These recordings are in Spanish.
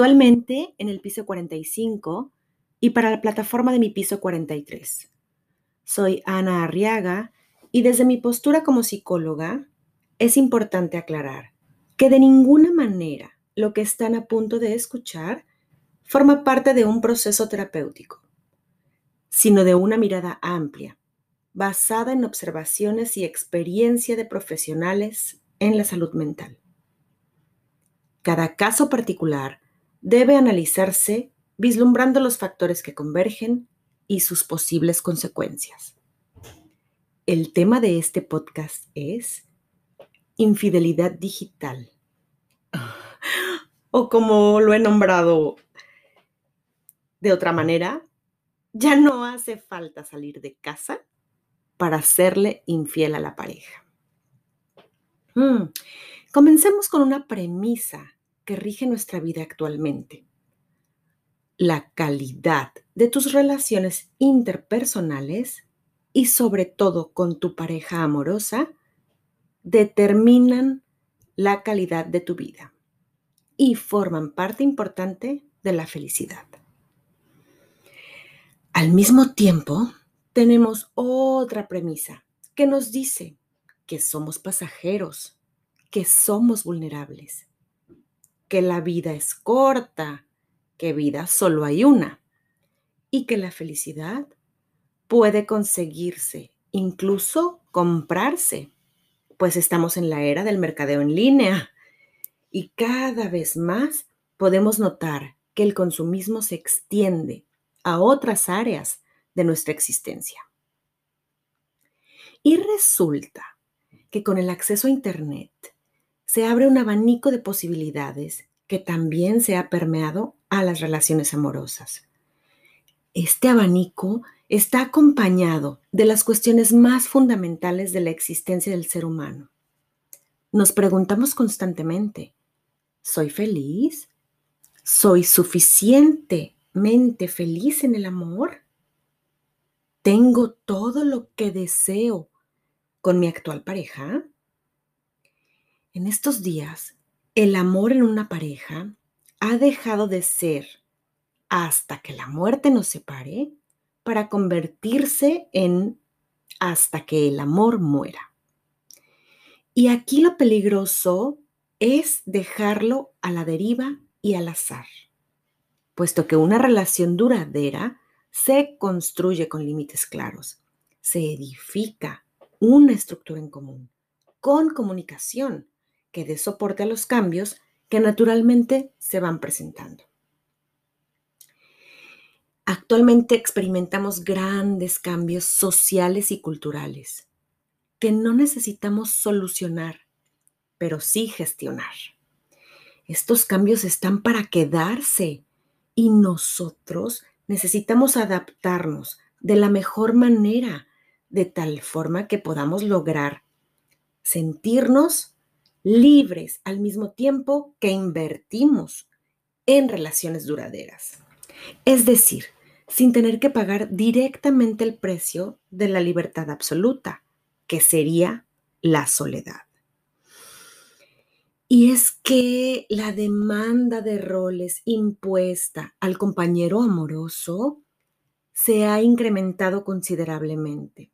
actualmente en el piso 45 y para la plataforma de mi piso 43. Soy Ana Arriaga y desde mi postura como psicóloga es importante aclarar que de ninguna manera lo que están a punto de escuchar forma parte de un proceso terapéutico, sino de una mirada amplia, basada en observaciones y experiencia de profesionales en la salud mental. Cada caso particular debe analizarse vislumbrando los factores que convergen y sus posibles consecuencias. El tema de este podcast es infidelidad digital. O como lo he nombrado de otra manera, ya no hace falta salir de casa para hacerle infiel a la pareja. Mm, comencemos con una premisa que rige nuestra vida actualmente. La calidad de tus relaciones interpersonales y sobre todo con tu pareja amorosa determinan la calidad de tu vida y forman parte importante de la felicidad. Al mismo tiempo, tenemos otra premisa que nos dice que somos pasajeros, que somos vulnerables, que la vida es corta, que vida solo hay una y que la felicidad puede conseguirse, incluso comprarse, pues estamos en la era del mercadeo en línea y cada vez más podemos notar que el consumismo se extiende a otras áreas de nuestra existencia. Y resulta que con el acceso a Internet se abre un abanico de posibilidades que también se ha permeado a las relaciones amorosas. Este abanico está acompañado de las cuestiones más fundamentales de la existencia del ser humano. Nos preguntamos constantemente, ¿soy feliz? ¿Soy suficientemente feliz en el amor? ¿Tengo todo lo que deseo con mi actual pareja? En estos días, el amor en una pareja ha dejado de ser hasta que la muerte nos separe para convertirse en hasta que el amor muera. Y aquí lo peligroso es dejarlo a la deriva y al azar, puesto que una relación duradera se construye con límites claros, se edifica una estructura en común, con comunicación que dé soporte a los cambios que naturalmente se van presentando. Actualmente experimentamos grandes cambios sociales y culturales que no necesitamos solucionar, pero sí gestionar. Estos cambios están para quedarse y nosotros necesitamos adaptarnos de la mejor manera, de tal forma que podamos lograr sentirnos libres al mismo tiempo que invertimos en relaciones duraderas. Es decir, sin tener que pagar directamente el precio de la libertad absoluta, que sería la soledad. Y es que la demanda de roles impuesta al compañero amoroso se ha incrementado considerablemente,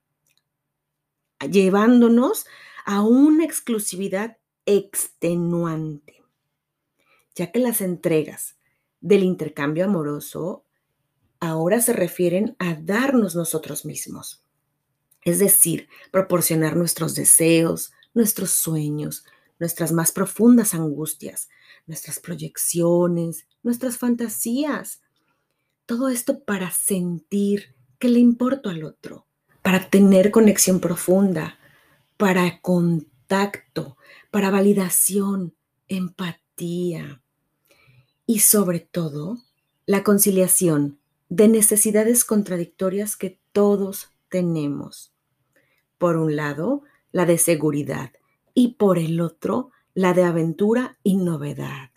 llevándonos a una exclusividad extenuante, ya que las entregas del intercambio amoroso ahora se refieren a darnos nosotros mismos. Es decir, proporcionar nuestros deseos, nuestros sueños, nuestras más profundas angustias, nuestras proyecciones, nuestras fantasías. Todo esto para sentir que le importo al otro, para tener conexión profunda, para contacto, para validación, empatía y sobre todo la conciliación de necesidades contradictorias que todos tenemos. Por un lado, la de seguridad y por el otro, la de aventura y novedad.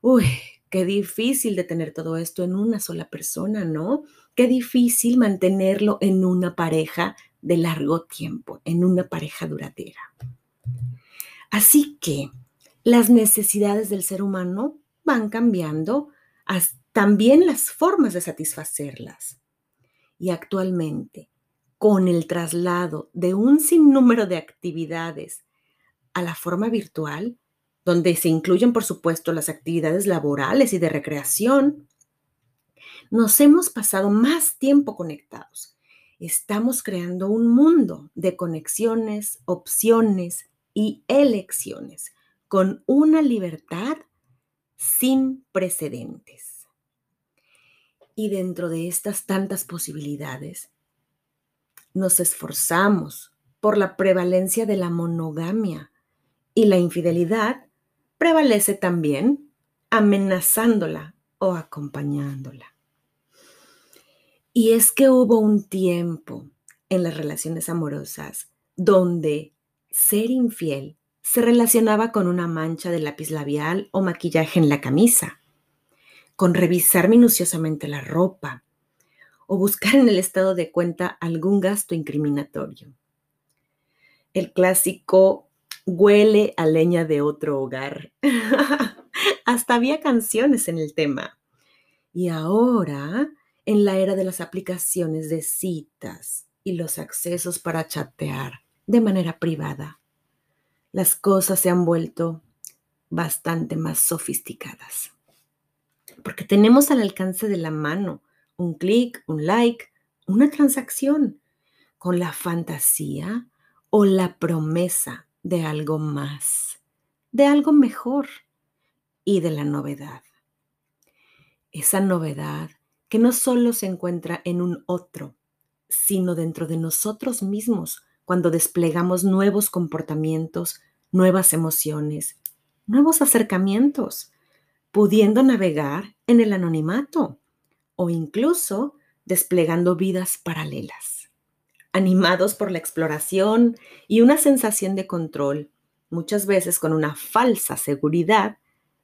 Uy, qué difícil de tener todo esto en una sola persona, ¿no? Qué difícil mantenerlo en una pareja de largo tiempo, en una pareja duradera. Así que las necesidades del ser humano van cambiando también las formas de satisfacerlas. Y actualmente, con el traslado de un sinnúmero de actividades a la forma virtual, donde se incluyen, por supuesto, las actividades laborales y de recreación, nos hemos pasado más tiempo conectados. Estamos creando un mundo de conexiones, opciones y elecciones con una libertad sin precedentes. Y dentro de estas tantas posibilidades, nos esforzamos por la prevalencia de la monogamia y la infidelidad prevalece también amenazándola o acompañándola. Y es que hubo un tiempo en las relaciones amorosas donde ser infiel se relacionaba con una mancha de lápiz labial o maquillaje en la camisa, con revisar minuciosamente la ropa o buscar en el estado de cuenta algún gasto incriminatorio. El clásico huele a leña de otro hogar. Hasta había canciones en el tema. Y ahora, en la era de las aplicaciones de citas y los accesos para chatear de manera privada, las cosas se han vuelto bastante más sofisticadas. Porque tenemos al alcance de la mano un clic, un like, una transacción, con la fantasía o la promesa de algo más, de algo mejor y de la novedad. Esa novedad que no solo se encuentra en un otro, sino dentro de nosotros mismos cuando desplegamos nuevos comportamientos, nuevas emociones, nuevos acercamientos, pudiendo navegar en el anonimato o incluso desplegando vidas paralelas animados por la exploración y una sensación de control, muchas veces con una falsa seguridad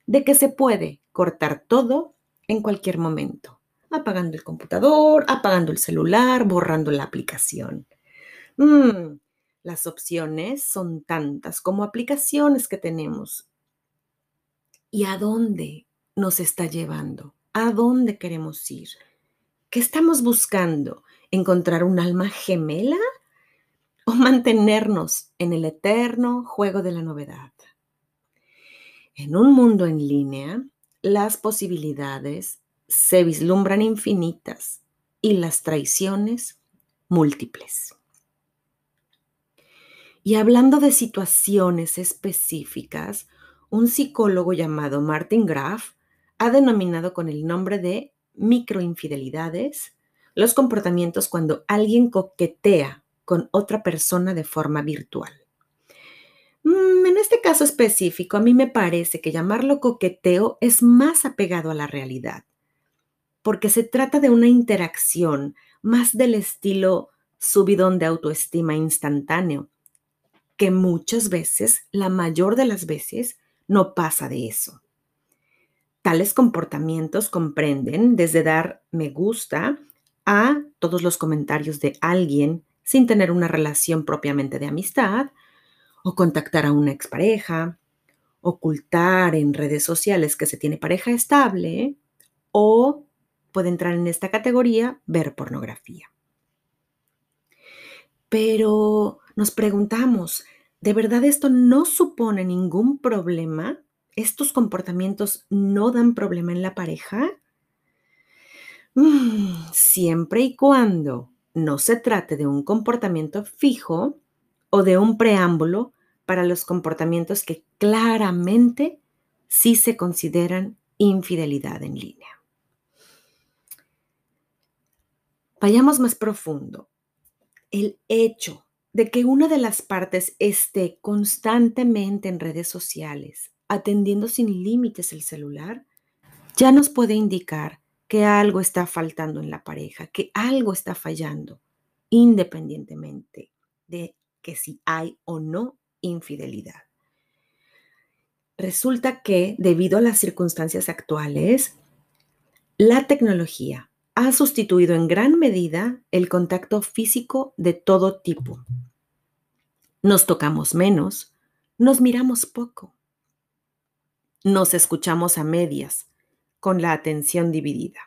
de que se puede cortar todo en cualquier momento, apagando el computador, apagando el celular, borrando la aplicación. Mm, las opciones son tantas como aplicaciones que tenemos. ¿Y a dónde nos está llevando? ¿A dónde queremos ir? ¿Qué estamos buscando? encontrar un alma gemela o mantenernos en el eterno juego de la novedad. En un mundo en línea, las posibilidades se vislumbran infinitas y las traiciones múltiples. Y hablando de situaciones específicas, un psicólogo llamado Martin Graf ha denominado con el nombre de microinfidelidades los comportamientos cuando alguien coquetea con otra persona de forma virtual. Mm, en este caso específico, a mí me parece que llamarlo coqueteo es más apegado a la realidad, porque se trata de una interacción más del estilo subidón de autoestima instantáneo, que muchas veces, la mayor de las veces, no pasa de eso. Tales comportamientos comprenden desde dar me gusta a todos los comentarios de alguien sin tener una relación propiamente de amistad, o contactar a una expareja, ocultar en redes sociales que se tiene pareja estable, o puede entrar en esta categoría ver pornografía. Pero nos preguntamos, ¿de verdad esto no supone ningún problema? ¿Estos comportamientos no dan problema en la pareja? Mm, siempre y cuando no se trate de un comportamiento fijo o de un preámbulo para los comportamientos que claramente sí se consideran infidelidad en línea. Vayamos más profundo. El hecho de que una de las partes esté constantemente en redes sociales, atendiendo sin límites el celular, ya nos puede indicar que algo está faltando en la pareja, que algo está fallando, independientemente de que si hay o no infidelidad. Resulta que debido a las circunstancias actuales, la tecnología ha sustituido en gran medida el contacto físico de todo tipo. Nos tocamos menos, nos miramos poco, Nos escuchamos a medias, con la atención dividida.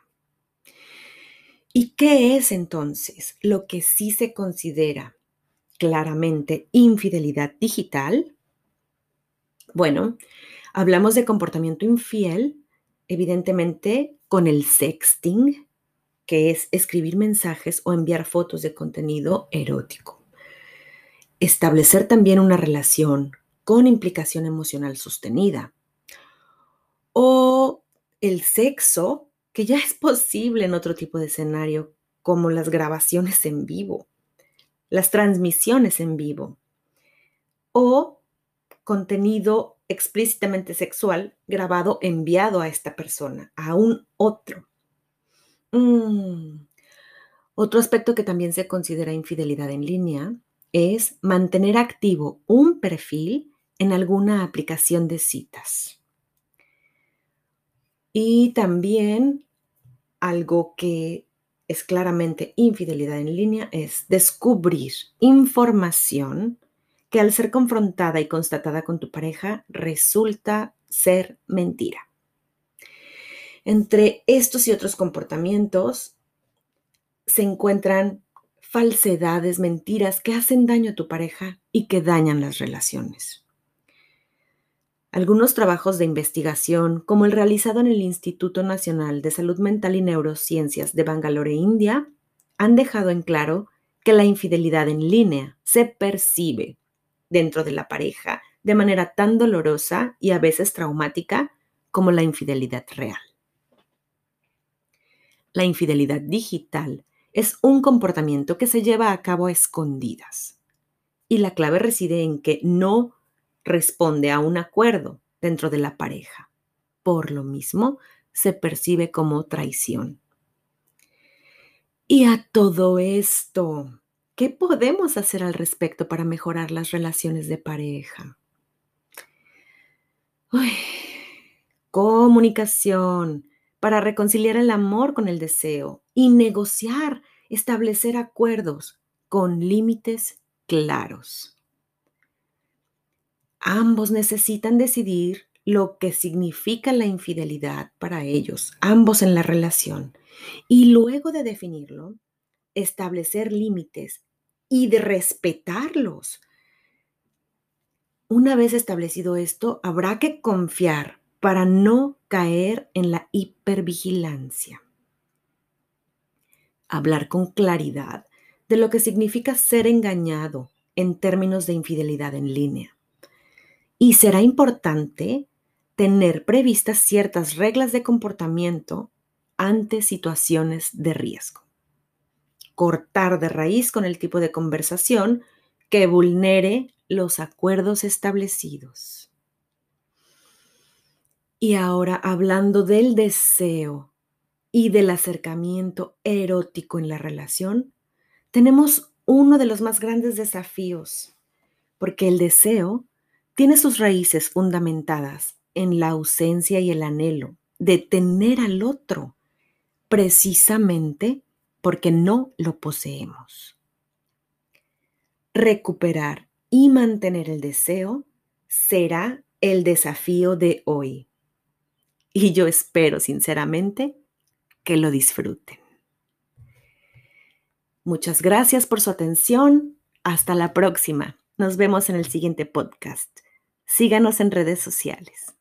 ¿Y qué es entonces lo que sí se considera claramente infidelidad digital? Bueno, hablamos de comportamiento infiel, evidentemente con el sexting, que es escribir mensajes o enviar fotos de contenido erótico. Establecer también una relación con implicación emocional sostenida. O el sexo que ya es posible en otro tipo de escenario, como las grabaciones en vivo, las transmisiones en vivo o contenido explícitamente sexual grabado enviado a esta persona, a un otro. Mm. Otro aspecto que también se considera infidelidad en línea es mantener activo un perfil en alguna aplicación de citas. Y también algo que es claramente infidelidad en línea es descubrir información que al ser confrontada y constatada con tu pareja resulta ser mentira. Entre estos y otros comportamientos se encuentran falsedades, mentiras que hacen daño a tu pareja y que dañan las relaciones. Algunos trabajos de investigación, como el realizado en el Instituto Nacional de Salud Mental y Neurociencias de Bangalore, India, han dejado en claro que la infidelidad en línea se percibe dentro de la pareja de manera tan dolorosa y a veces traumática como la infidelidad real. La infidelidad digital es un comportamiento que se lleva a cabo a escondidas. Y la clave reside en que no responde a un acuerdo dentro de la pareja. Por lo mismo, se percibe como traición. Y a todo esto, ¿qué podemos hacer al respecto para mejorar las relaciones de pareja? comunicación para reconciliar el amor con el deseo y negociar, establecer acuerdos con límites claros. Ambos necesitan decidir lo que significa la infidelidad para ellos, ambos en la relación. Y luego de definirlo, establecer límites y de respetarlos. Una vez establecido esto, habrá que confiar para no caer en la hipervigilancia. Hablar con claridad de lo que significa ser engañado en términos de infidelidad en línea y será importante tener previstas ciertas reglas de comportamiento ante situaciones de riesgo. Cortar de raíz con el tipo de conversación que vulnere los acuerdos establecidos. Y ahora hablando del deseo y del acercamiento erótico en la relación, tenemos uno de los más grandes desafíos, porque el deseo tiene sus raíces fundamentadas en la ausencia y el anhelo de tener al otro, precisamente porque no lo poseemos. Recuperar y mantener el deseo será el desafío de hoy. Y yo espero sinceramente que lo disfruten. Muchas gracias por su atención. Hasta la próxima. Nos vemos en el siguiente podcast. Síganos en redes sociales.